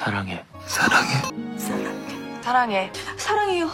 사랑해. 사랑해. 사랑해. 사랑해요.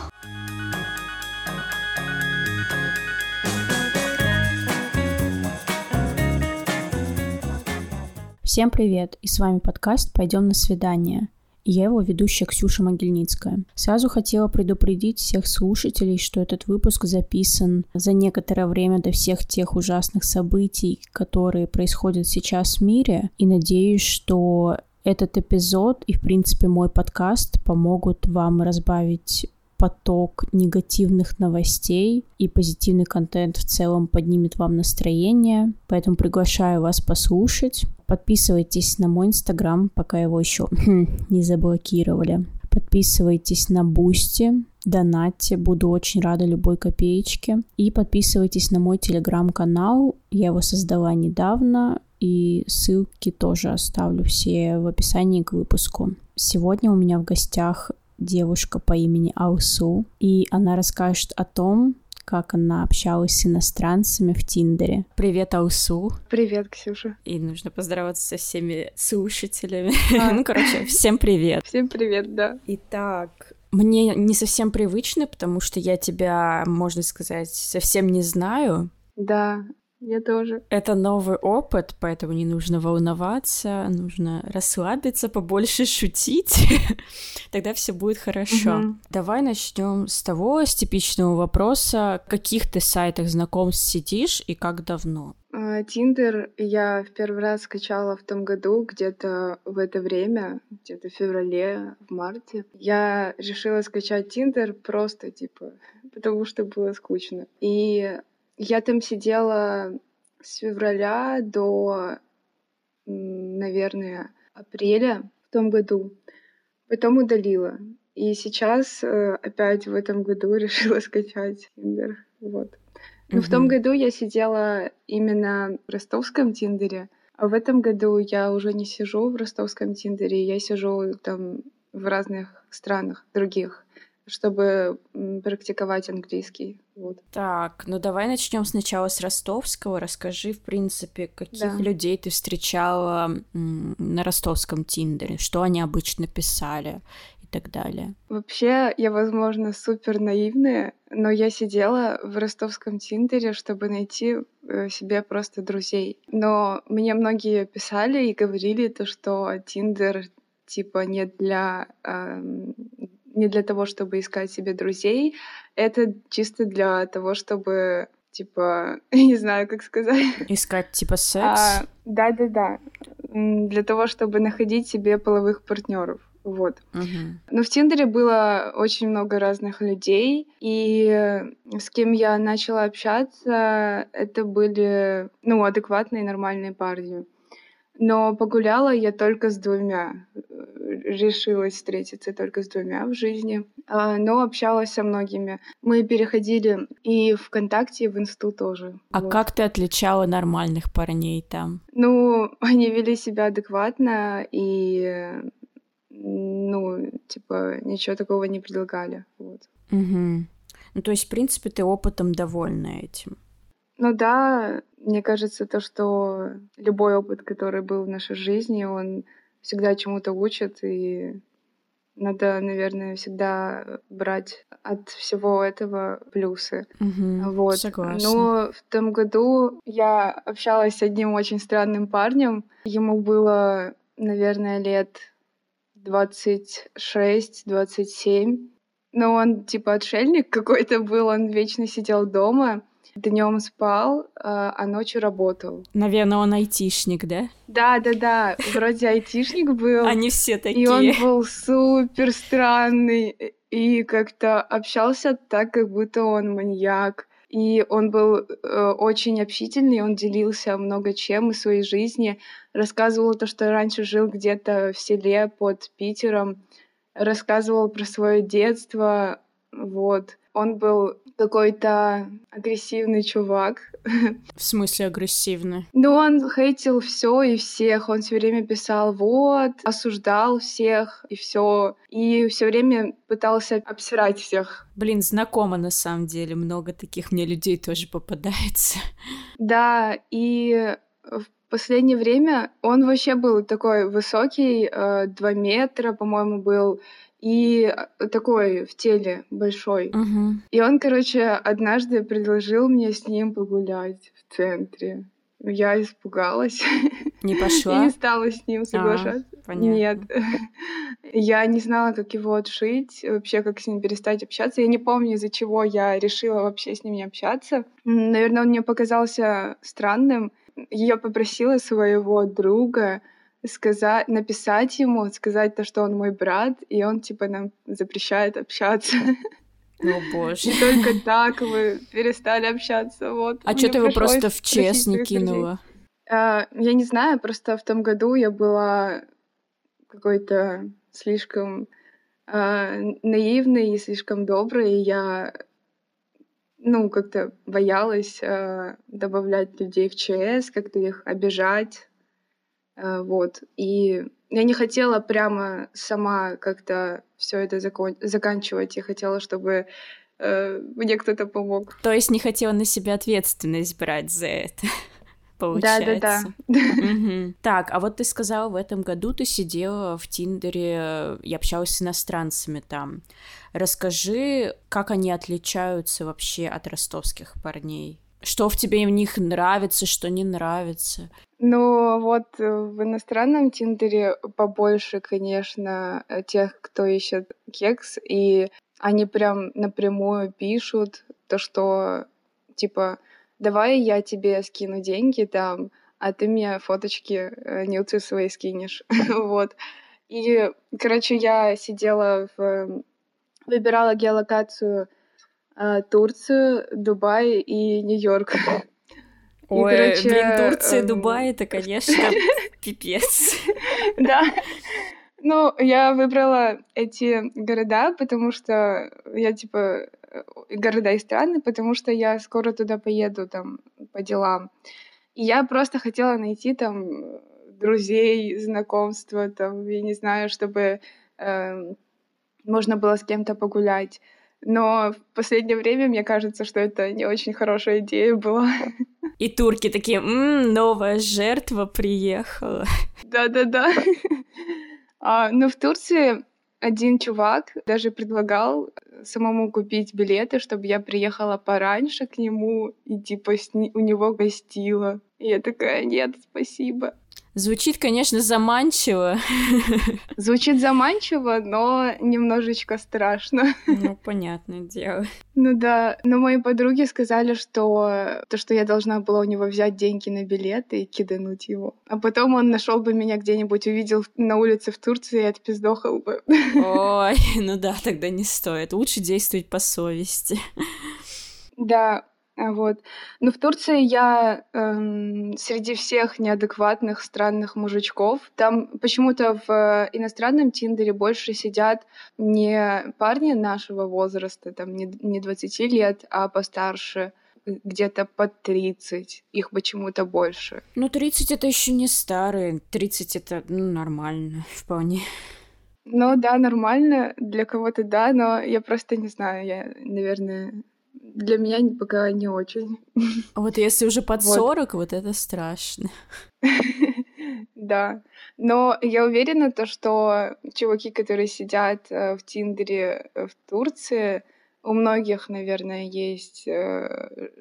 Всем привет! И с вами подкаст «Пойдем на свидание». И я его ведущая Ксюша Могильницкая. Сразу хотела предупредить всех слушателей, что этот выпуск записан за некоторое время до всех тех ужасных событий, которые происходят сейчас в мире. И надеюсь, что этот эпизод и, в принципе, мой подкаст помогут вам разбавить поток негативных новостей и позитивный контент в целом поднимет вам настроение. Поэтому приглашаю вас послушать. Подписывайтесь на мой инстаграм, пока его еще не заблокировали. Подписывайтесь на Бусти, донатьте, буду очень рада любой копеечке. И подписывайтесь на мой телеграм-канал, я его создала недавно, и ссылки тоже оставлю все в описании к выпуску. Сегодня у меня в гостях девушка по имени Аусу, и она расскажет о том, как она общалась с иностранцами в Тиндере. Привет, Аусу. Привет, Ксюша. И нужно поздороваться со всеми слушателями. А. ну, короче, всем привет. Всем привет, да. Итак, мне не совсем привычно, потому что я тебя, можно сказать, совсем не знаю. Да, я тоже. Это новый опыт, поэтому не нужно волноваться, нужно расслабиться, побольше шутить. Тогда все будет хорошо. Угу. Давай начнем с того, с типичного вопроса, в каких ты сайтах знакомств сидишь и как давно? А, Тиндер я в первый раз скачала в том году, где-то в это время, где-то в феврале, в марте. Я решила скачать Тиндер просто, типа, потому что было скучно. И я там сидела с февраля до, наверное, апреля в том году. Потом удалила. И сейчас э, опять в этом году решила скачать Тиндер. Вот. Но в том году я сидела именно в ростовском Тиндере, а в этом году я уже не сижу в ростовском Тиндере, я сижу там в разных странах других чтобы практиковать английский. Вот. Так, ну давай начнем сначала с ростовского. Расскажи, в принципе, каких да. людей ты встречала на ростовском Тиндере, что они обычно писали и так далее. Вообще, я, возможно, супер наивная, но я сидела в ростовском Тиндере, чтобы найти э, себе просто друзей. Но мне многие писали и говорили то, что Тиндер типа не для э, не для того, чтобы искать себе друзей, это чисто для того, чтобы типа, не знаю, как сказать. Искать типа секс? А, да, да, да. Для того, чтобы находить себе половых партнеров. Вот. Uh-huh. Но в Тиндере было очень много разных людей, и с кем я начала общаться, это были, ну, адекватные, нормальные парни. Но погуляла я только с двумя. Решилась встретиться только с двумя в жизни. А, но общалась со многими. Мы переходили и ВКонтакте, и в Инсту тоже. А вот. как ты отличала нормальных парней там? Ну, они вели себя адекватно и ну, типа, ничего такого не предлагали. Вот. Угу. Ну, то есть, в принципе, ты опытом довольна этим. Ну да, мне кажется, то, что любой опыт, который был в нашей жизни, он всегда чему-то учит, и надо, наверное, всегда брать от всего этого плюсы. Угу, вот. Согласна. Но в том году я общалась с одним очень странным парнем. Ему было, наверное, лет 26-27. Но он типа отшельник какой-то был, он вечно сидел дома. Днем спал, а, а ночью работал. Наверное, он айтишник, да? Да, да, да. Вроде айтишник был. Они все такие. И он был супер странный. И как-то общался так, как будто он маньяк. И он был э, очень общительный, он делился много чем из своей жизни, рассказывал то, что раньше жил где-то в селе под Питером, рассказывал про свое детство, вот. Он был какой-то агрессивный чувак. В смысле агрессивный? Ну, он хейтил все и всех. Он все время писал вот, осуждал всех и все. И все время пытался обсирать всех. Блин, знакомо на самом деле. Много таких мне людей тоже попадается. Да, и в последнее время он вообще был такой высокий, э, 2 метра, по-моему, был, и э, такой в теле большой. Угу. И он, короче, однажды предложил мне с ним погулять в центре. Я испугалась. Не пошла? не стала с ним соглашаться. понятно. Нет. Я не знала, как его отшить, вообще, как с ним перестать общаться. Я не помню, из-за чего я решила вообще с ним не общаться. Наверное, он мне показался странным. Я попросила своего друга сказать, написать ему, сказать то, что он мой брат, и он, типа, нам запрещает общаться. О боже. И только так мы перестали общаться, вот. А что ты его просто в просить не кинула? А, я не знаю, просто в том году я была какой-то слишком а, наивной и слишком доброй, и я, ну, как-то боялась а, добавлять людей в ЧС, как-то их обижать, вот. И я не хотела прямо сама как-то все это закон- заканчивать, я хотела, чтобы э, мне кто-то помог. То есть не хотела на себя ответственность брать за это, получается. Да-да-да. Мгм. Так, а вот ты сказала, в этом году ты сидела в Тиндере и общалась с иностранцами там. Расскажи, как они отличаются вообще от ростовских парней? Что в тебе в них нравится, что не нравится? Ну вот э, в иностранном Тиндере побольше, конечно, э, тех, кто ищет кекс, и они прям напрямую пишут то, что типа давай я тебе скину деньги там, а ты мне фоточки э, нюцы свои скинешь, вот. И, короче, я сидела в... Выбирала геолокацию Турцию, Дубай и Нью-Йорк. И, Ой, короче, блин, Турция, эм, Дубай, это, конечно, пипец. Да. Ну, я выбрала эти города, потому что я, типа, э, города и страны, потому что я скоро туда поеду, там, по делам. И я просто хотела найти там друзей, знакомства, там, я не знаю, чтобы эм, можно было с кем-то погулять. Но в последнее время мне кажется, что это не очень хорошая идея была. И турки такие, «М, новая жертва приехала. Да-да-да. А, но в Турции один чувак даже предлагал самому купить билеты, чтобы я приехала пораньше к нему и типа у него гостила. И я такая, нет, спасибо. Звучит, конечно, заманчиво. Звучит заманчиво, но немножечко страшно. Ну, понятное дело. Ну да, но мои подруги сказали, что то, что я должна была у него взять деньги на билеты и кидануть его. А потом он нашел бы меня где-нибудь, увидел на улице в Турции и отпиздохал бы. Ой, ну да, тогда не стоит. Лучше действовать по совести. Да, вот. Но в Турции я эм, среди всех неадекватных, странных мужичков, там почему-то в иностранном Тиндере больше сидят не парни нашего возраста, там не, не 20 лет, а постарше, где-то под 30. Их почему-то больше. Ну, 30 это еще не старые. 30 это ну, нормально, вполне. Ну да, нормально, для кого-то да, но я просто не знаю, я, наверное, для меня пока не очень. А вот если уже под Вот. 40, вот это страшно. Да, но я уверена, то, что чуваки, которые сидят э, в Тиндере э, в Турции, у многих, наверное, есть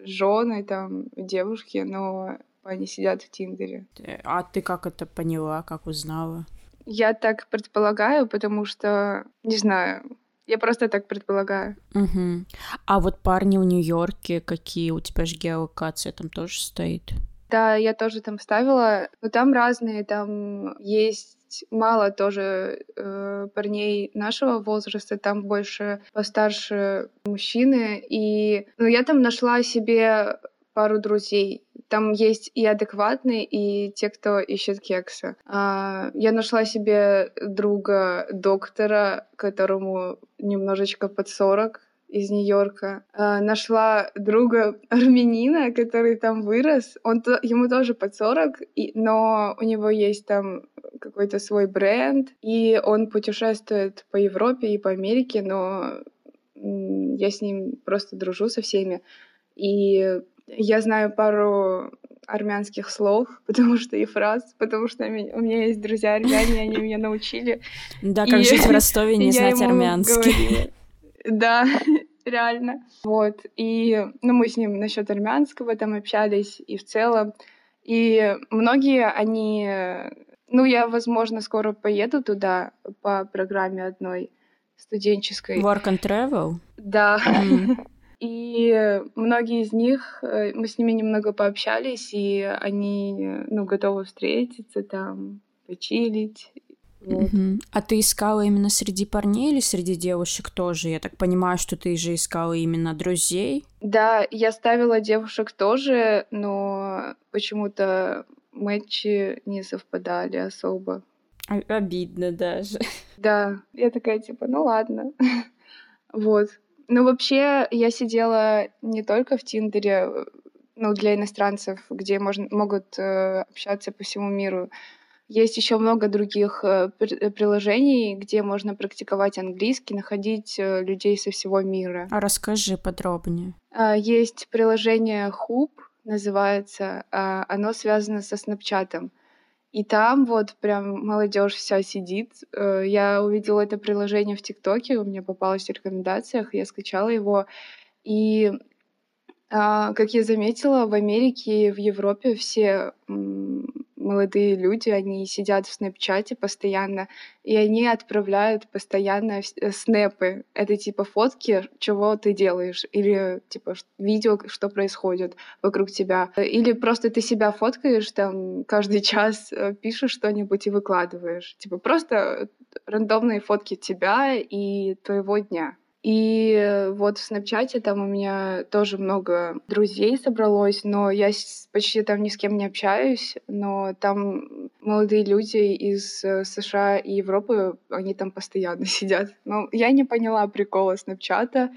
жены, там, девушки, но они сидят в Тиндере. Э, А ты как это поняла, как узнала? Я так предполагаю, потому что, не знаю, я просто так предполагаю. Угу. А вот парни в Нью-Йорке, какие у тебя же геолокация там тоже стоит? Да, я тоже там ставила, но там разные, там есть мало тоже э, парней нашего возраста, там больше постарше мужчины, и ну, я там нашла себе пару друзей. Там есть и адекватные, и те, кто ищет кекса. А, я нашла себе друга доктора, которому немножечко под 40, из Нью-Йорка. А, нашла друга армянина, который там вырос. Он ему тоже под 40, и, но у него есть там какой-то свой бренд, и он путешествует по Европе и по Америке, но я с ним просто дружу со всеми. И я знаю пару армянских слов, потому что и фраз, потому что у меня есть друзья армяне, они меня научили. Да, как жить в Ростове не знать армянский. Да, реально. Вот. И ну, мы с ним насчет армянского там общались, и в целом. И многие, они... Ну, я, возможно, скоро поеду туда по программе одной студенческой. Work and Travel? Да. Mm. И многие из них, э, мы с ними немного пообщались, и они, ну, готовы встретиться там, почилить. Вот. Угу. А ты искала именно среди парней или среди девушек тоже? Я так понимаю, что ты же искала именно друзей. Да, я ставила девушек тоже, но почему-то матчи не совпадали особо. Обидно даже. Да, я такая типа, ну ладно. вот. Ну, вообще, я сидела не только в Тиндере, ну, для иностранцев, где можно, могут э, общаться по всему миру. Есть еще много других э, приложений, где можно практиковать английский, находить э, людей со всего мира. А расскажи подробнее. Э, есть приложение Hoop, называется. Э, оно связано со Снапчатом. И там вот прям молодежь вся сидит. Э, я увидела это приложение в ТикТоке, у меня попалось в рекомендациях, я скачала его. И а, как я заметила, в Америке и в Европе все молодые люди, они сидят в снэпчате постоянно, и они отправляют постоянно э, снэпы. Это типа фотки, чего ты делаешь, или типа видео, что происходит вокруг тебя. Или просто ты себя фоткаешь, там каждый час э, пишешь что-нибудь и выкладываешь. Типа просто рандомные фотки тебя и твоего дня. И вот в Снапчате там у меня тоже много друзей собралось, но я почти там ни с кем не общаюсь, но там молодые люди из э, США и Европы, они там постоянно сидят. Но я не поняла прикола Снапчата,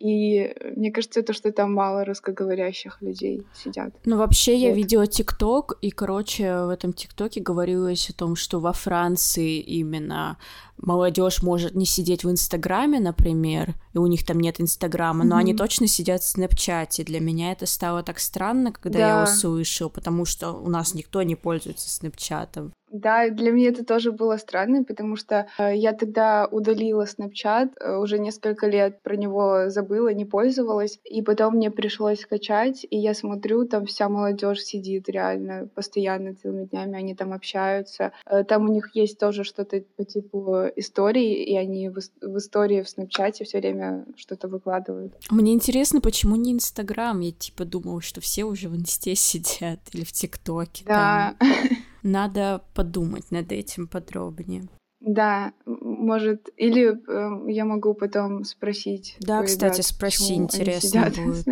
и мне кажется, то, что там мало русскоговорящих людей сидят. Ну, вообще, вот. я видела ТикТок, и, короче, в этом ТикТоке говорилось о том, что во Франции именно молодежь может не сидеть в Инстаграме, например, и у них там нет Инстаграма, но mm-hmm. они точно сидят в Снэпчате. Для меня это стало так странно, когда да. я услышала, потому что у нас никто не пользуется Снэпчатом. Да, для меня это тоже было странно, потому что э, я тогда удалила Snapchat, э, уже несколько лет про него забыла, не пользовалась, и потом мне пришлось скачать, и я смотрю, там вся молодежь сидит реально постоянно целыми днями, они там общаются. Э, там у них есть тоже что-то по типу истории, и они в, в истории в Снапчате все время что-то выкладывают. Мне интересно, почему не Инстаграм? Я типа думала, что все уже в Инсте сидят или в ТикТоке. Да. Там. Надо подумать над этим подробнее. Да, может, или э, я могу потом спросить. Да, кстати, спроси, интересно будет.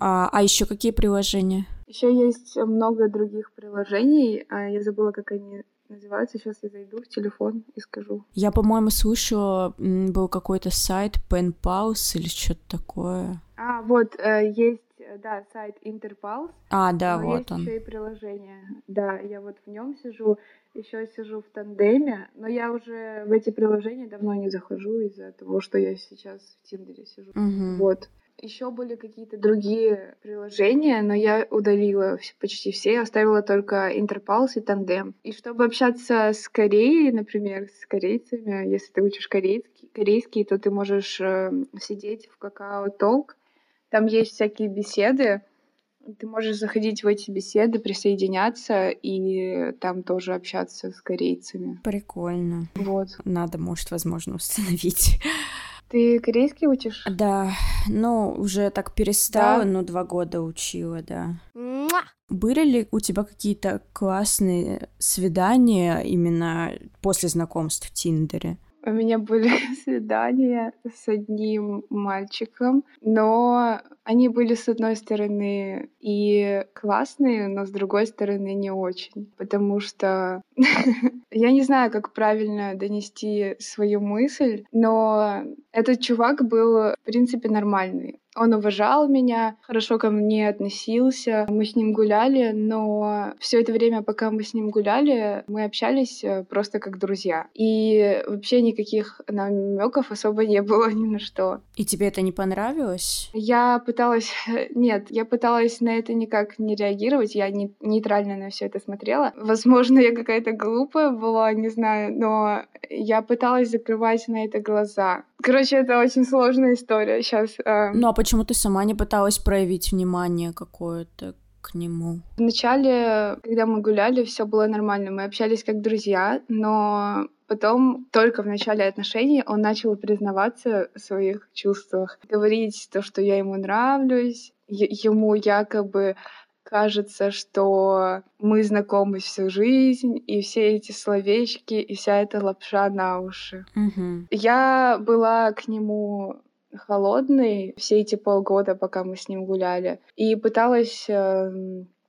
А, а еще какие приложения? Еще есть много других приложений. А я забыла, как они называется. Сейчас я зайду в телефон и скажу. Я, по-моему, слышала, был какой-то сайт Pen Pause или что-то такое. А, вот, э, есть, э, да, сайт Interpulse. А, да, вот есть он. еще и приложение. Да, я вот в нем сижу, еще сижу в тандеме, но я уже в эти приложения давно не захожу из-за того, что я сейчас в Тиндере сижу. Угу. Вот. Еще были какие-то другие приложения, но я удалила почти все, оставила только Интерпалс и Тандем. И чтобы общаться с Кореей, например, с корейцами, если ты учишь корейский, корейский то ты можешь э, сидеть в какао толк. Там есть всякие беседы, ты можешь заходить в эти беседы, присоединяться и там тоже общаться с корейцами. Прикольно. Вот. Надо, может, возможно, установить. Ты корейский учишь? Да, ну, уже так перестала, да? но два года учила, да. Были ли у тебя какие-то классные свидания именно после знакомств в Тиндере? У меня были свидания с одним мальчиком, но они были, с одной стороны, и классные, но с другой стороны, не очень. Потому что я не знаю, как правильно донести свою мысль, но этот чувак был, в принципе, нормальный. Он уважал меня, хорошо ко мне относился. Мы с ним гуляли, но все это время, пока мы с ним гуляли, мы общались э, просто как друзья. И вообще никаких намеков особо не было ни на что. И тебе это не понравилось? Я пыталась... Нет, я пыталась на это никак не реагировать. Я не, нейтрально на все это смотрела. Возможно, я какая-то глупая была, не знаю, но я пыталась закрывать на это глаза. Короче, это очень сложная история сейчас. Э... Ну а почему ты сама не пыталась проявить внимание какое-то к нему? Вначале, когда мы гуляли, все было нормально. Мы общались как друзья, но Потом, только в начале отношений, он начал признаваться в своих чувствах, говорить то, что я ему нравлюсь, ему якобы кажется, что мы знакомы всю жизнь, и все эти словечки, и вся эта лапша на уши. Угу. Я была к нему холодной все эти полгода, пока мы с ним гуляли, и пыталась э,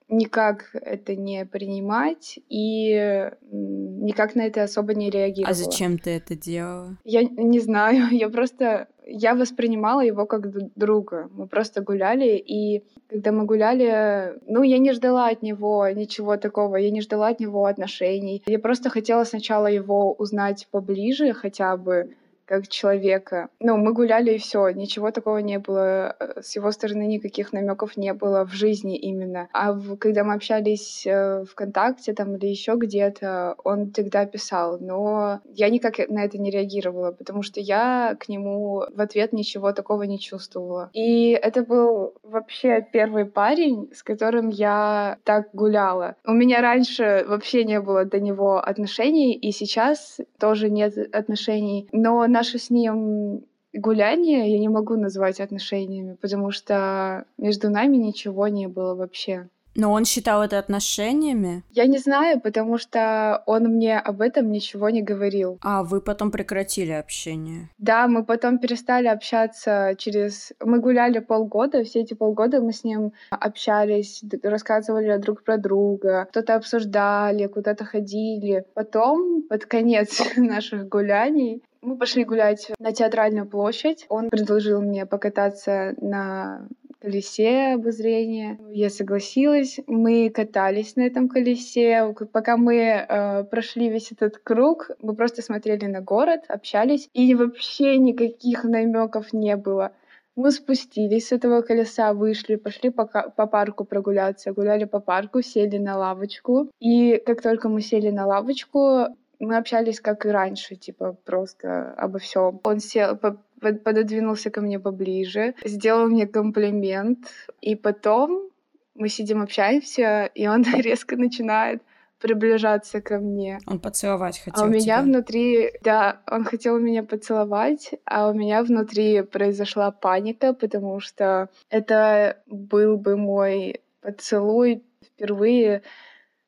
никак это не принимать и никак на это особо не реагировала. А зачем ты это делала? Я не знаю, я просто я воспринимала его как друга. Мы просто гуляли, и когда мы гуляли, ну, я не ждала от него ничего такого, я не ждала от него отношений. Я просто хотела сначала его узнать поближе хотя бы, как человека. Ну, мы гуляли и все, ничего такого не было. Э, с его стороны никаких намеков не было в жизни именно. А в, когда мы общались э, ВКонтакте там или еще где-то, он тогда писал, но я никак на это не реагировала, потому что я к нему в ответ ничего такого не чувствовала. И это был вообще первый парень, с которым я так гуляла. У меня раньше вообще не было до него отношений, и сейчас тоже нет отношений. Но наше с ним гуляние я не могу назвать отношениями, потому что между нами ничего не было вообще. Но он считал это отношениями? Я не знаю, потому что он мне об этом ничего не говорил. А вы потом прекратили общение? Да, мы потом перестали общаться через... Мы гуляли полгода, все эти полгода мы с ним общались, рассказывали друг про друга, что-то обсуждали, куда-то ходили. Потом, под конец наших гуляний, мы пошли гулять на театральную площадь. Он предложил мне покататься на колесе обозрения. Я согласилась. Мы катались на этом колесе. Пока мы э, прошли весь этот круг, мы просто смотрели на город, общались, и вообще никаких намеков не было. Мы спустились с этого колеса, вышли, пошли по, по парку прогуляться, гуляли по парку, сели на лавочку. И как только мы сели на лавочку, мы общались как и раньше, типа просто обо всем. Он сел, пододвинулся ко мне поближе, сделал мне комплимент, и потом мы сидим, общаемся, и он резко начинает приближаться ко мне. Он поцеловать хотел А у меня тебя. внутри, да, он хотел меня поцеловать, а у меня внутри произошла паника, потому что это был бы мой поцелуй впервые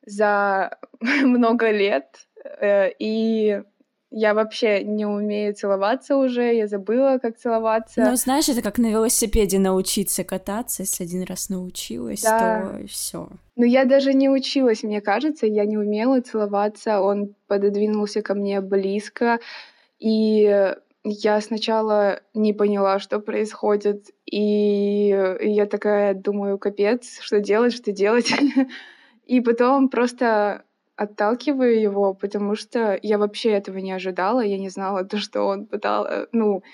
за много лет, Э, и я вообще не умею целоваться уже, я забыла, как целоваться. Ну, знаешь, это как на велосипеде научиться кататься. Если один раз научилась, да. то все. Ну, я даже не училась, мне кажется, я не умела целоваться. Он пододвинулся ко мне близко, и я сначала не поняла, что происходит, и я такая думаю, капец, что делать, что делать. И потом просто отталкиваю его, потому что я вообще этого не ожидала, я не знала то, что он пытал, э, ну,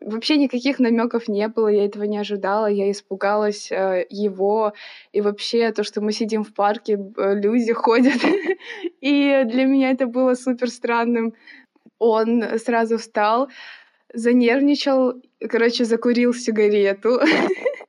вообще никаких намеков не было, я этого не ожидала, я испугалась э, его, и вообще то, что мы сидим в парке, э, люди ходят, и для меня это было супер странным. Он сразу встал, занервничал, короче, закурил сигарету,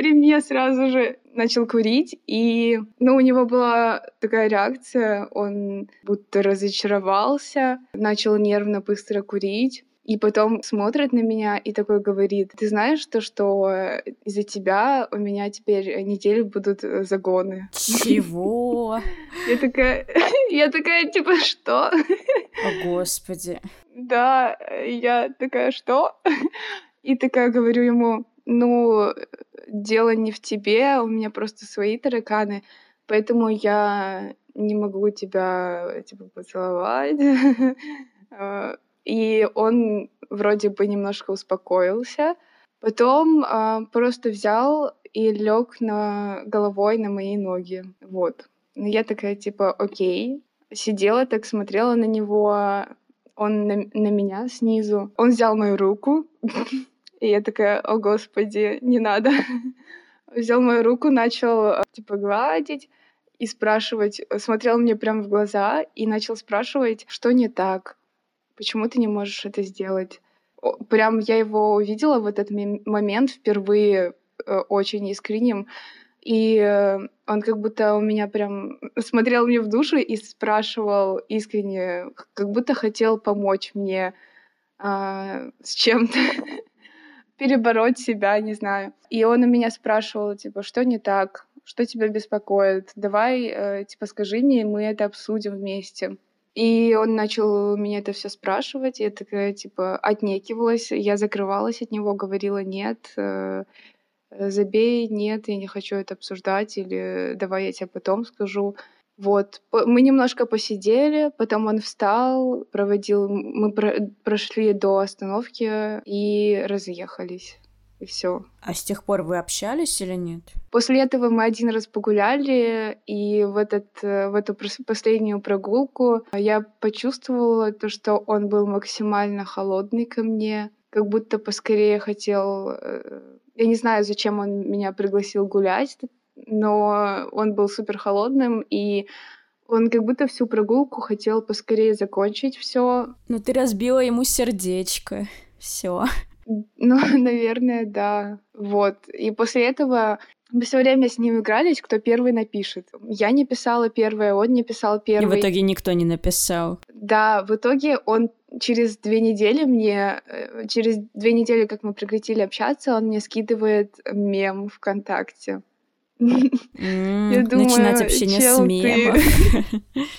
при мне сразу же начал курить, и, ну, у него была такая реакция, он будто разочаровался, начал нервно быстро курить, и потом смотрит на меня и такой говорит, ты знаешь то, что из-за тебя у меня теперь неделю будут загоны. Чего? Я такая, я такая, типа, что? О, Господи. Да, я такая, что? И такая говорю ему, ну, дело не в тебе, у меня просто свои тараканы, поэтому я не могу тебя, типа, поцеловать. А, и он вроде бы немножко успокоился, Потом э, просто взял и лег на головой на мои ноги. Вот. Ну, я такая, типа, окей. Сидела так, смотрела на него, он на, на меня снизу. Он взял мою руку, и я такая, о господи, не надо. Взял мою руку, начал, типа, гладить и спрашивать, смотрел мне прямо в глаза и начал спрашивать, что не так, почему ты не можешь это сделать. Прям я его увидела в этот момент впервые э, очень искренним, и э, он как будто у меня прям смотрел мне в душу и спрашивал искренне, как будто хотел помочь мне э, с чем-то перебороть себя, не знаю. И он у меня спрашивал, типа, что не так, что тебя беспокоит, давай, э, типа, скажи мне, мы это обсудим вместе. И он начал меня это все спрашивать, я такая, типа, отнекивалась, я закрывалась от него, говорила нет, э, забей, нет, я не хочу это обсуждать, или давай я тебе потом скажу. Вот, мы немножко посидели, потом он встал, проводил, мы прошли до остановки и разъехались. И все. А с тех пор вы общались или нет? После этого мы один раз погуляли, и в, этот, в эту последнюю прогулку я почувствовала то, что он был максимально холодный ко мне, как будто поскорее хотел... Э, я не знаю, зачем он меня пригласил гулять, но он был супер холодным, и он как будто всю прогулку хотел поскорее закончить все. Ну, ты разбила ему сердечко. Все. Ну, наверное, да. Вот. И после этого мы все время с ним игрались, кто первый напишет. Я не писала первое, он не писал первый. И в итоге никто не написал. Да, в итоге он через две недели мне, э, через две недели, как мы прекратили общаться, он мне скидывает мем ВКонтакте. Я думаю, Начинать общение с мемом.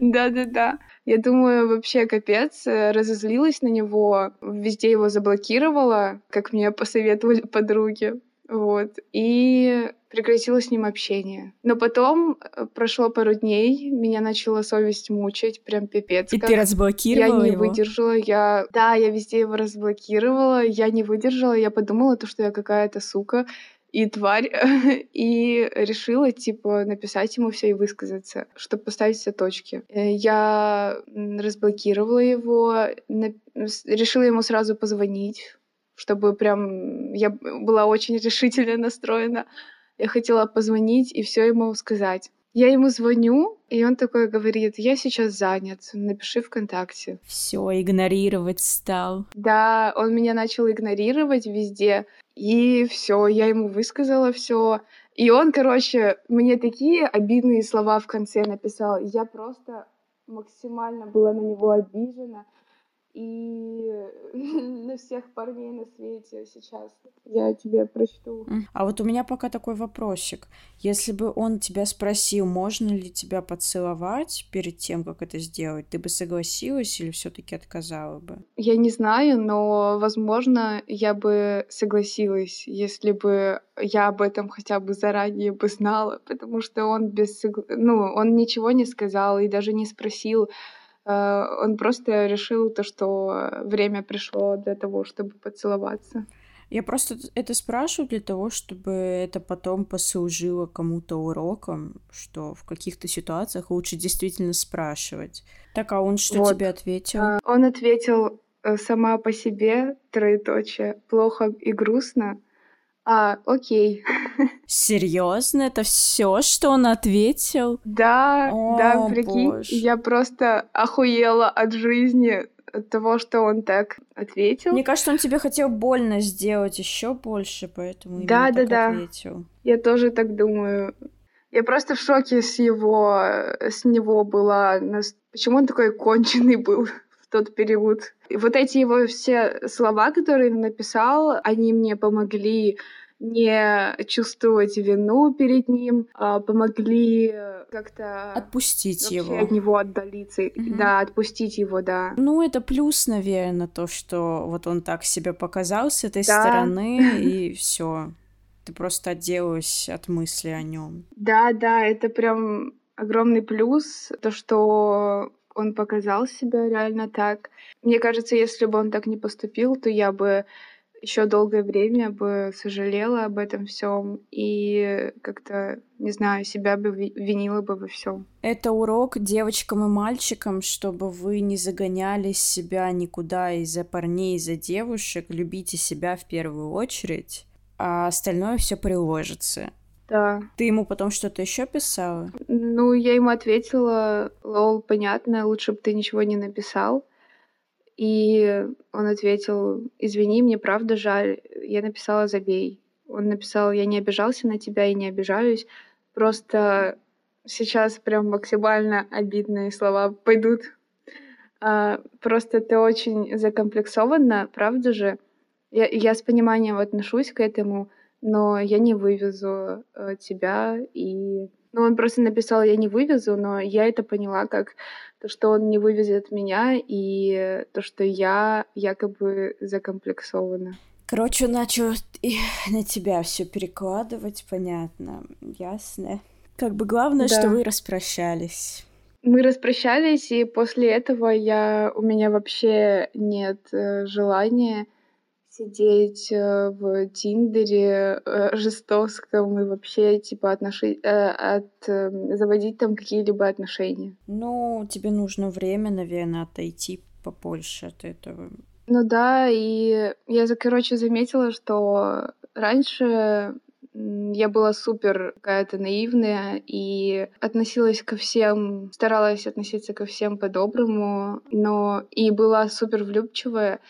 Да-да-да. Я думаю, вообще капец, э, разозлилась на него, везде его заблокировала, как мне посоветовали подруги. Вот. И прекратила с ним общение. Но потом э, прошло пару дней, меня начала совесть мучить, прям пипец. И ты разблокировала Я не его? выдержала, я... Да, я везде его разблокировала, я не выдержала, я подумала, то, что я какая-то сука, и тварь, и решила, типа, написать ему все и высказаться, чтобы поставить все точки. Э, я разблокировала его, решила ему сразу позвонить, чтобы прям... Я была очень решительно настроена. Я хотела позвонить и все ему сказать. Я ему звоню, и он такой говорит, я сейчас занят, напиши ВКонтакте. Все, игнорировать стал. Да, он меня начал игнорировать везде. И все, я ему высказала все. И он, короче, мне такие обидные слова в конце написал. Я просто максимально была на него обижена и на всех парней на свете сейчас. Я тебе прочту. А вот у меня пока такой вопросик. Если бы он тебя спросил, можно ли тебя поцеловать перед тем, как это сделать, ты бы согласилась или все-таки отказала бы? Я не знаю, но, возможно, я бы согласилась, если бы я об этом хотя бы заранее бы знала, потому что он без... Ну, он ничего не сказал и даже не спросил, он просто решил то, что время пришло для того, чтобы поцеловаться. Я просто это спрашиваю для того, чтобы это потом послужило кому-то уроком, что в каких-то ситуациях лучше действительно спрашивать. Так, а он что вот. тебе ответил? А, он ответил э, сама по себе, троеточие, плохо и грустно, а, окей. Серьезно, это все, что он ответил? Да, О, да, прикинь, боже. я просто охуела от жизни от того, что он так ответил. Мне кажется, он тебе хотел больно сделать еще больше, поэтому да, да, да. ответил. Я тоже так думаю. Я просто в шоке с его, с него была. Почему он такой конченый был? тот период. И вот эти его все слова, которые он написал, они мне помогли не чувствовать вину перед ним, а помогли как-то отпустить его, от него отдалиться, угу. да, отпустить его, да. Ну это плюс, наверное, то, что вот он так себя показал с этой да. стороны и все, ты просто отделалась от мысли о нем. Да, да, это прям огромный плюс, то, что он показал себя реально так. Мне кажется, если бы он так не поступил, то я бы еще долгое время бы сожалела об этом всем и как-то, не знаю, себя бы винила бы во всем. Это урок девочкам и мальчикам, чтобы вы не загоняли себя никуда из-за парней, из-за девушек. Любите себя в первую очередь, а остальное все приложится. Да. Ты ему потом что-то еще писала? Ну, я ему ответила, лол, понятно, лучше бы ты ничего не написал. И он ответил, извини, мне правда жаль. Я написала, забей. Он написал, я не обижался на тебя и не обижаюсь. Просто сейчас прям максимально обидные слова пойдут. А, просто ты очень закомплексована, правда же? Я, я с пониманием отношусь к этому, но я не вывезу э, тебя и ну, он просто написал, я не вывезу, но я это поняла как то, что он не вывезет меня, и то, что я якобы закомплексована. Короче, начал и на тебя все перекладывать, понятно, ясно. Как бы главное, да. что вы распрощались. Мы распрощались, и после этого я у меня вообще нет э, желания сидеть э, в Тиндере э, жестоком и вообще, типа, отноши... Э, от... Эм, заводить там какие-либо отношения. Ну, тебе нужно время, наверное, отойти побольше от этого. Ну да, и я, короче, заметила, что раньше я была супер какая-то наивная и относилась ко всем, старалась относиться ко всем по-доброму, но и была супер влюбчивая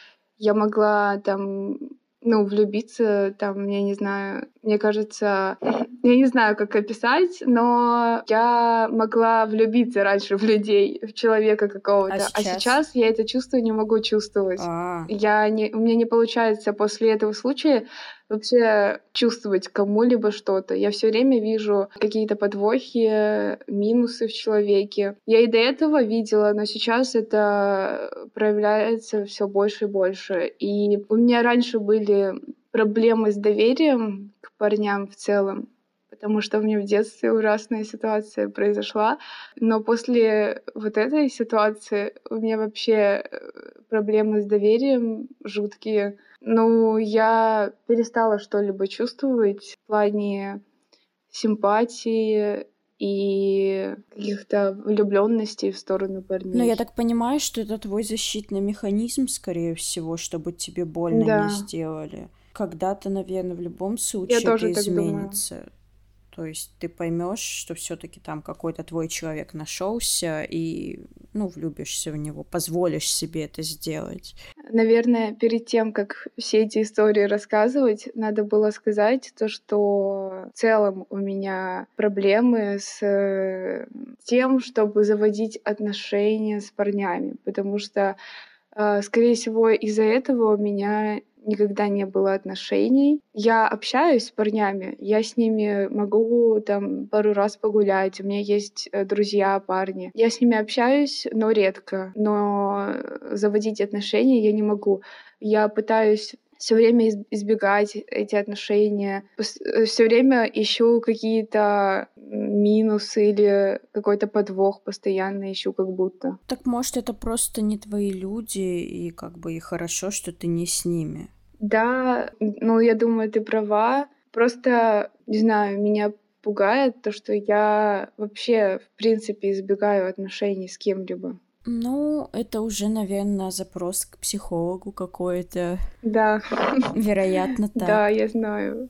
я могла там ну, влюбиться, там, я не знаю, мне кажется, я не знаю, как описать, но я могла влюбиться раньше в людей, в человека какого-то, а сейчас, а сейчас я это чувство не могу чувствовать. А-а-а. Я не, у меня не получается после этого случая вообще чувствовать кому-либо что-то. Я все время вижу какие-то подвохи, минусы в человеке. Я и до этого видела, но сейчас это проявляется все больше и больше. И у меня раньше были проблемы с доверием к парням в целом потому что у меня в детстве ужасная ситуация произошла. Но после вот этой ситуации у меня вообще э, проблемы с доверием жуткие. Ну, я перестала что-либо чувствовать в плане симпатии и каких-то влюбленностей в сторону парней. Ну, я так понимаю, что это твой защитный механизм, скорее всего, чтобы тебе больно да. не сделали. Когда-то, наверное, в любом случае я тоже это изменится. Так думаю. То есть ты поймешь, что все-таки там какой-то твой человек нашелся и, ну, влюбишься в него, позволишь себе это сделать. Наверное, перед тем, как все эти истории рассказывать, надо было сказать то, что в целом у меня проблемы с тем, чтобы заводить отношения с парнями, потому что э, Скорее всего, из-за этого у меня никогда не было отношений. Я общаюсь с парнями, я с ними могу там пару раз погулять, у меня есть э, друзья, парни. Я с ними общаюсь, но редко. Но заводить отношения я не могу. Я пытаюсь все время избегать эти отношения, э, все время ищу какие-то минусы или какой-то подвох постоянно ищу как будто. Так может это просто не твои люди и как бы и хорошо, что ты не с ними. Да, ну я думаю, ты права. Просто, не знаю, меня пугает то, что я вообще, в принципе, избегаю отношений с кем-либо. Ну, это уже, наверное, запрос к психологу какой-то. Да. Вероятно, так. Да, я знаю.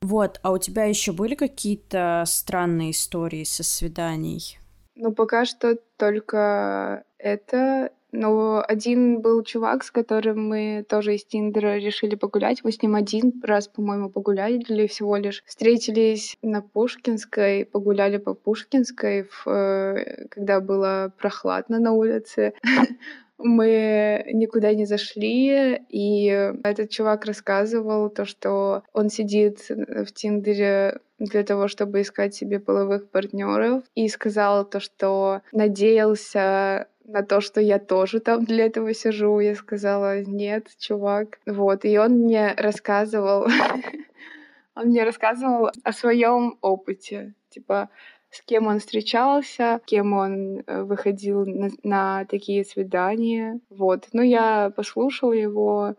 Вот, а у тебя еще были какие-то странные истории со свиданий? Ну, пока что только это но один был чувак, с которым мы тоже из Тиндера решили погулять. Мы с ним один раз, по-моему, погуляли всего лишь. Встретились на Пушкинской, погуляли по Пушкинской, в, э, когда было прохладно на улице. мы никуда не зашли, и этот чувак рассказывал то, что он сидит в Тиндере для того, чтобы искать себе половых партнеров, и сказал то, что надеялся на то, что я тоже там для этого сижу. Я сказала, нет, чувак. Вот, и он мне рассказывал, он мне рассказывал о своем опыте. Типа, с кем он встречался, кем он э, выходил на, на такие свидания. Вот. Ну, я послушала его,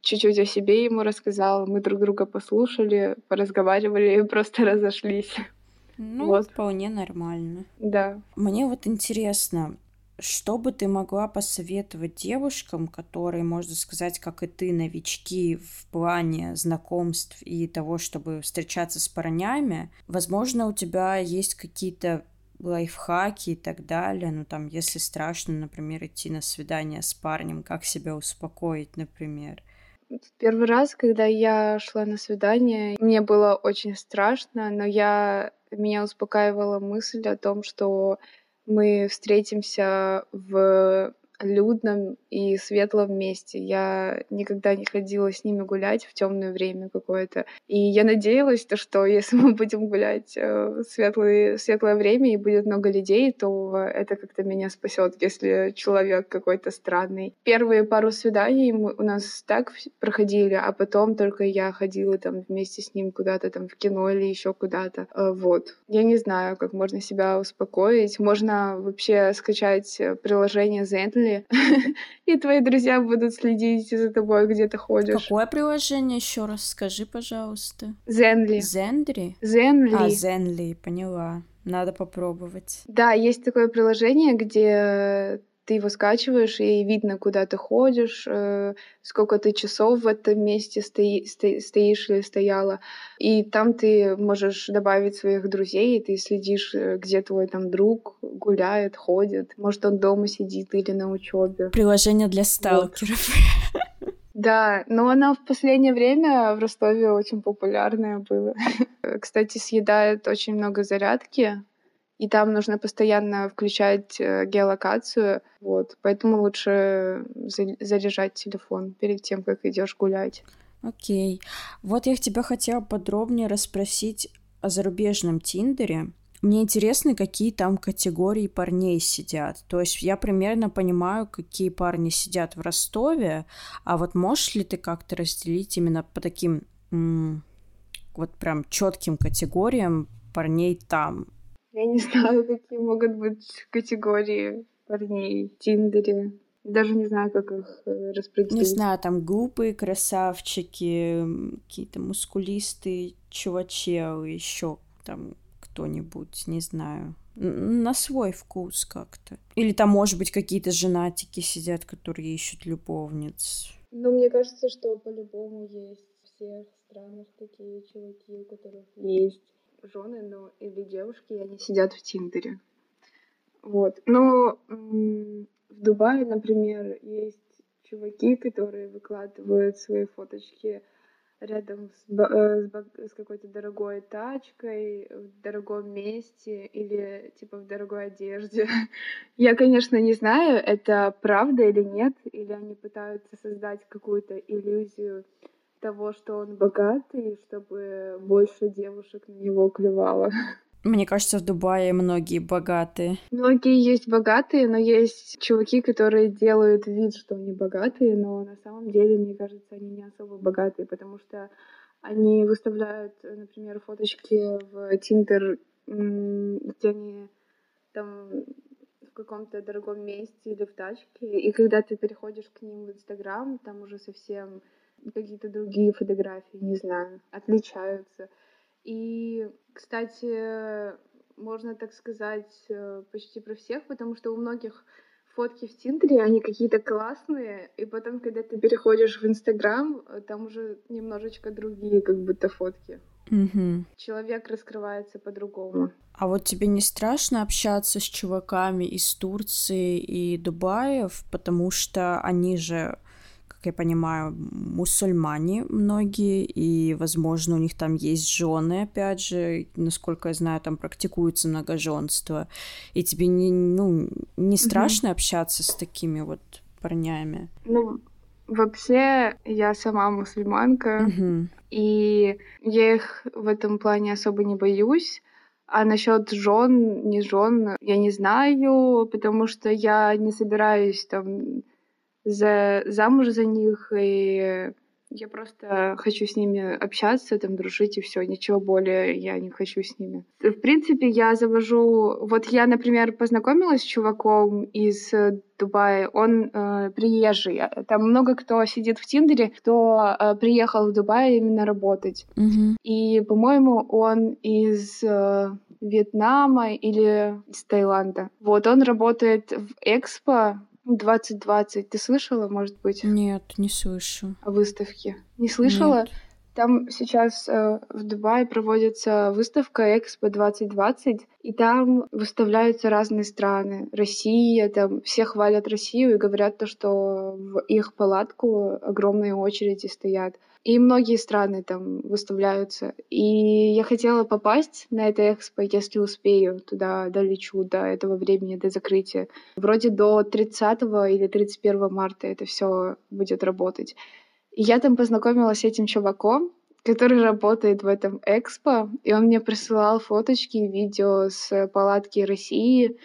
чуть-чуть о себе ему рассказала, мы друг друга послушали, поразговаривали и просто разошлись. Ну, вот. вполне нормально. Да. Мне вот интересно, что бы ты могла посоветовать девушкам, которые, можно сказать, как и ты, новички в плане знакомств и того, чтобы встречаться с парнями? Возможно, у тебя есть какие-то лайфхаки и так далее. Ну, там, если страшно, например, идти на свидание с парнем, как себя успокоить, например? Первый раз, когда я шла на свидание, мне было очень страшно, но я меня успокаивала мысль о том, что мы встретимся в людном и светлом месте. Я никогда не ходила с ними гулять в темное время какое-то. И я надеялась, то, что если мы будем гулять э, в светлое, светлое время и будет много людей, то это как-то меня спасет, если человек какой-то странный. Первые пару свиданий у нас так проходили, а потом только я ходила там вместе с ним куда-то там в кино или еще куда-то. Э, вот. Я не знаю, как можно себя успокоить. Можно вообще скачать э, приложение Zenly, Zenly, и твои друзья будут следить за тобой, где ты ходишь. Какое приложение еще раз скажи, пожалуйста? Zenly. Zenly? Zenly. А, Zenly, поняла. Надо попробовать. Да, есть такое приложение, где ты его скачиваешь, и видно, куда ты ходишь, э, сколько ты часов в этом месте стои, сто, стоишь или стояла. И там ты можешь добавить своих друзей, и ты следишь, э, где твой там друг гуляет, ходит. Может, он дома сидит или на учебе. Приложение для сталкеров. Вот. Да, но оно в последнее время в Ростове очень популярное было. Кстати, съедает очень много зарядки, и там нужно постоянно включать э, геолокацию, вот, поэтому лучше заряжать телефон перед тем, как идешь гулять. Окей. Вот я тебя хотела подробнее расспросить о зарубежном Тиндере. Мне интересно, какие там категории парней сидят. То есть я примерно понимаю, какие парни сидят в Ростове, а вот можешь ли ты как-то разделить именно по таким вот прям четким категориям парней там? Я не знаю, какие могут быть категории парней в Тиндере. Даже не знаю, как их э, распределить. Не знаю, там глупые красавчики, какие-то мускулистые чувачелы, еще там кто-нибудь, не знаю. На свой вкус как-то. Или там, может быть, какие-то женатики сидят, которые ищут любовниц. Ну, мне кажется, что по-любому есть в всех странах такие чуваки, у которых есть жены, но или девушки, и они сидят в Тиндере. Вот. Но в Дубае, например, есть чуваки, которые выкладывают свои фоточки рядом с, э, с, с какой-то дорогой тачкой, в дорогом месте или типа в дорогой одежде. Я, конечно, не знаю, это правда или нет, или они пытаются создать какую-то иллюзию того, что он богатый, чтобы больше девушек на него клевало. Мне кажется, в Дубае многие богатые. Многие есть богатые, но есть чуваки, которые делают вид, что они богатые, но на самом деле, мне кажется, они не особо богатые, потому что они выставляют, например, фоточки в Тиндер, где они там в каком-то дорогом месте или в тачке, и когда ты переходишь к ним в Инстаграм, там уже совсем какие-то другие фотографии, не знаю, отличаются. И, кстати, можно так сказать э, почти про всех, потому что у многих фотки в Тиндере, они какие-то классные, и потом, когда ты переходишь в Инстаграм, э, там уже немножечко другие как будто фотки. Угу. Человек раскрывается по-другому. А вот тебе не страшно общаться с чуваками из Турции и Дубаев, потому что они же как я понимаю, мусульмане многие, и, возможно, у них там есть жены, опять же, насколько я знаю, там практикуется многоженство, и тебе не, ну, не страшно mm-hmm. общаться с такими вот парнями? Ну, вообще, я сама мусульманка, mm-hmm. и я их в этом плане особо не боюсь. А насчет жен, не жен, я не знаю, потому что я не собираюсь там за, замуж за них и Я просто хочу с ними общаться, там, дружить и все. Ничего более я не хочу с ними. В принципе, я завожу... Вот я, например, познакомилась с чуваком из Дубая. Он э, приезжий. Там много кто сидит в Тиндере, кто э, приехал в Дубай именно работать. Угу. И, по-моему, он из э, Вьетнама или из Таиланда. Вот, он работает в Экспо 2020. Ты слышала, может быть? Нет, не слышу. О выставке? Не слышала? Нет. Там сейчас э, в Дубае проводится выставка Экспо 2020, и там выставляются разные страны. Россия, там все хвалят Россию и говорят то, что в их палатку огромные очереди стоят. И многие страны там выставляются. И я хотела попасть на это экспо, если успею, туда долечу до этого времени, до закрытия. Вроде до 30 или 31 марта это все будет работать. И я там познакомилась с этим чуваком, который работает в этом экспо, и он мне присылал фоточки и видео с палатки России,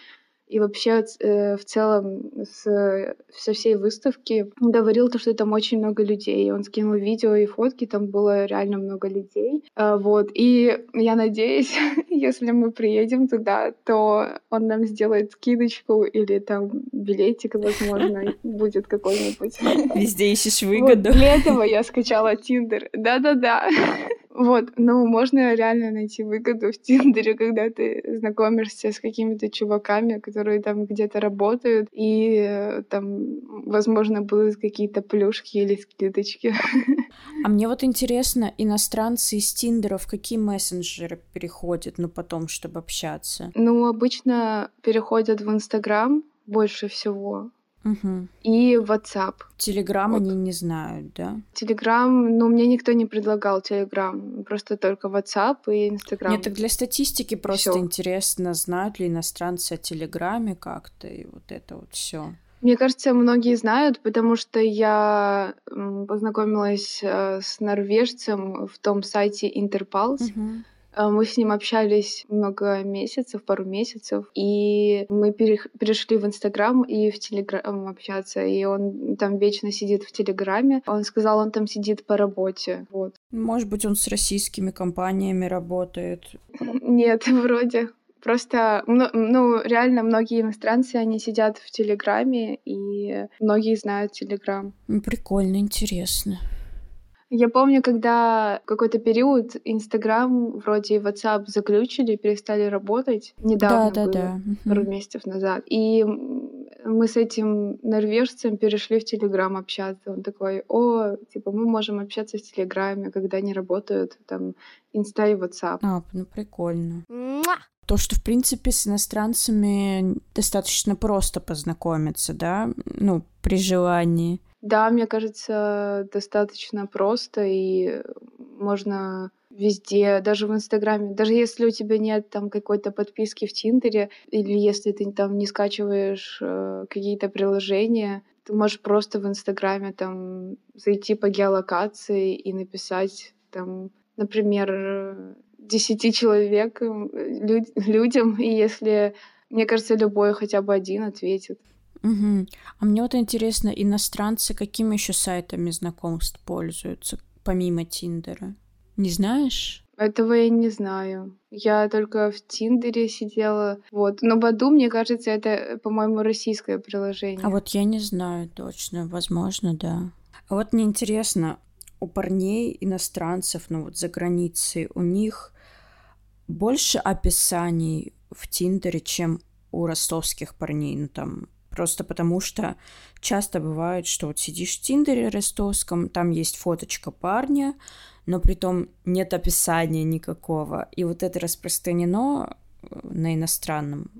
и вообще э, в целом с, со всей выставки говорил то, что там очень много людей. Он скинул видео и фотки, там было реально много людей. Э, вот. И я надеюсь, если мы приедем туда, то он нам сделает скидочку или там билетик, возможно, будет какой-нибудь. Везде ищешь выгоду. Вот для этого я скачала Тиндер. Да-да-да. Вот, ну, можно реально найти выгоду в Тиндере, когда ты знакомишься с какими-то чуваками, которые там где-то работают, и э, там, возможно, будут какие-то плюшки или скидочки. А мне вот интересно, иностранцы из Тиндера в какие мессенджеры переходят, ну, потом, чтобы общаться? Ну, обычно переходят в Инстаграм больше всего. Угу. И WhatsApp. Телеграм вот. они не знают, да? Телеграм, ну, мне никто не предлагал Телеграм, просто только WhatsApp и Инстаграм. Нет, так для статистики просто всё. интересно, знают ли иностранцы о Телеграме как-то, и вот это вот все. Мне кажется, многие знают, потому что я познакомилась э, с норвежцем в том сайте Interpulse. Угу. Э, мы с ним общались много месяцев, пару месяцев, и мы перешли в Инстаграм и в Телеграм общаться, и он там вечно сидит в Телеграме. Он сказал, он там сидит по работе, вот. Может быть, он с российскими компаниями работает? Нет, вроде. Просто, ну, реально многие иностранцы, они сидят в Телеграме, и многие знают Телеграм. Прикольно, интересно. Я помню, когда в какой-то период Инстаграм вроде и WhatsApp заключили, перестали работать. Недавно да, да, было, да. пару месяцев назад. И мы с этим норвежцем перешли в Телеграм общаться. Он такой, о, типа, мы можем общаться в Телеграме, когда не работают там Инста и WhatsApp. А, ну прикольно. То, что, в принципе, с иностранцами достаточно просто познакомиться, да, ну, при желании. Да, мне кажется, достаточно просто, и можно везде, даже в Инстаграме, даже если у тебя нет там какой-то подписки в Тиндере, или если ты там не скачиваешь э, какие-то приложения, ты можешь просто в Инстаграме там зайти по геолокации и написать там, например, десяти человек, люд, людям, и если, мне кажется, любой хотя бы один ответит. Угу. А мне вот интересно, иностранцы какими еще сайтами знакомств пользуются, помимо Тиндера? Не знаешь? Этого я не знаю. Я только в Тиндере сидела. Вот. Но Баду, мне кажется, это, по-моему, российское приложение. А вот я не знаю точно. Возможно, да. А вот мне интересно, у парней иностранцев, ну вот за границей, у них больше описаний в Тиндере, чем у ростовских парней, ну там Просто потому что часто бывает, что вот сидишь в Тиндере ростовском, там есть фоточка парня, но при том нет описания никакого. И вот это распространено э, на иностранном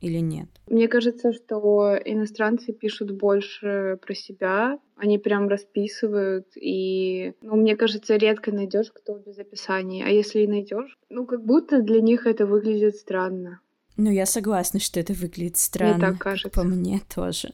или нет? Мне кажется, что иностранцы пишут больше про себя, они прям расписывают, и, ну, мне кажется, редко найдешь кто без описания, а если и найдешь, ну, как будто для них это выглядит странно. Ну, я согласна, что это выглядит странно. Мне так кажется. По мне тоже.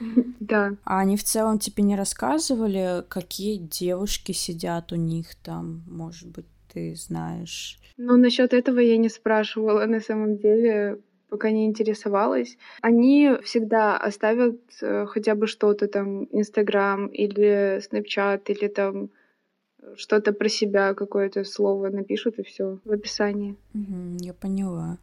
Да. А они в целом тебе не рассказывали, какие девушки сидят у них там, может быть, ты знаешь? Ну, насчет этого я не спрашивала на самом деле, пока не интересовалась. Они всегда оставят э, хотя бы что-то там, Инстаграм или Снэпчат, или там что-то про себя, какое-то слово напишут и все в описании. Угу, я поняла.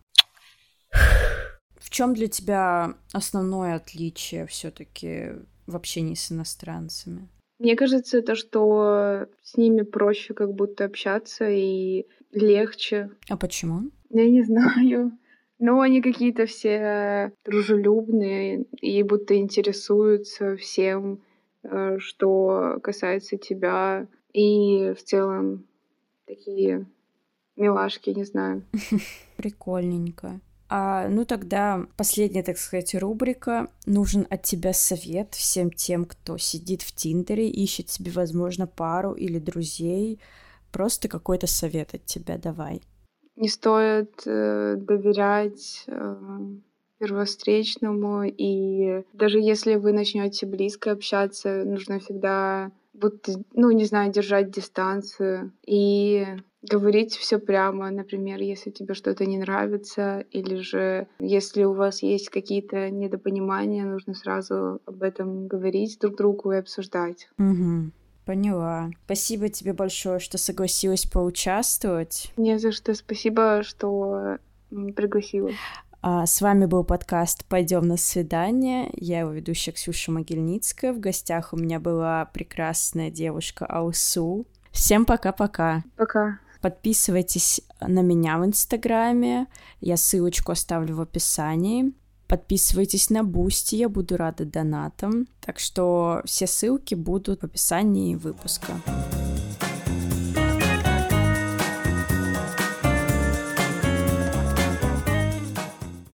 В чем для тебя основное отличие все-таки в общении с иностранцами? Мне кажется, то, что с ними проще как будто общаться и легче. А почему? Я не знаю. Но они какие-то все дружелюбные и будто интересуются всем, э, что касается тебя. И в целом такие милашки, не знаю. Прикольненько. А, ну тогда последняя, так сказать, рубрика. Нужен от тебя совет всем тем, кто сидит в Тиндере, ищет себе, возможно, пару или друзей. Просто какой-то совет от тебя давай. Не стоит э, доверять э, первостречному, и даже если вы начнете близко общаться, нужно всегда будто, ну, не знаю, держать дистанцию и говорить все прямо, например, если тебе что-то не нравится, или же если у вас есть какие-то недопонимания, нужно сразу об этом говорить друг другу и обсуждать. Угу. Поняла. Спасибо тебе большое, что согласилась поучаствовать. Не за что. Спасибо, что пригласила. А, с вами был подкаст «Пойдем на свидание». Я его ведущая Ксюша Могильницкая. В гостях у меня была прекрасная девушка Алсу. Всем пока-пока. Пока. Подписывайтесь на меня в Инстаграме. Я ссылочку оставлю в описании. Подписывайтесь на Бусти, я буду рада донатам. Так что все ссылки будут в описании выпуска.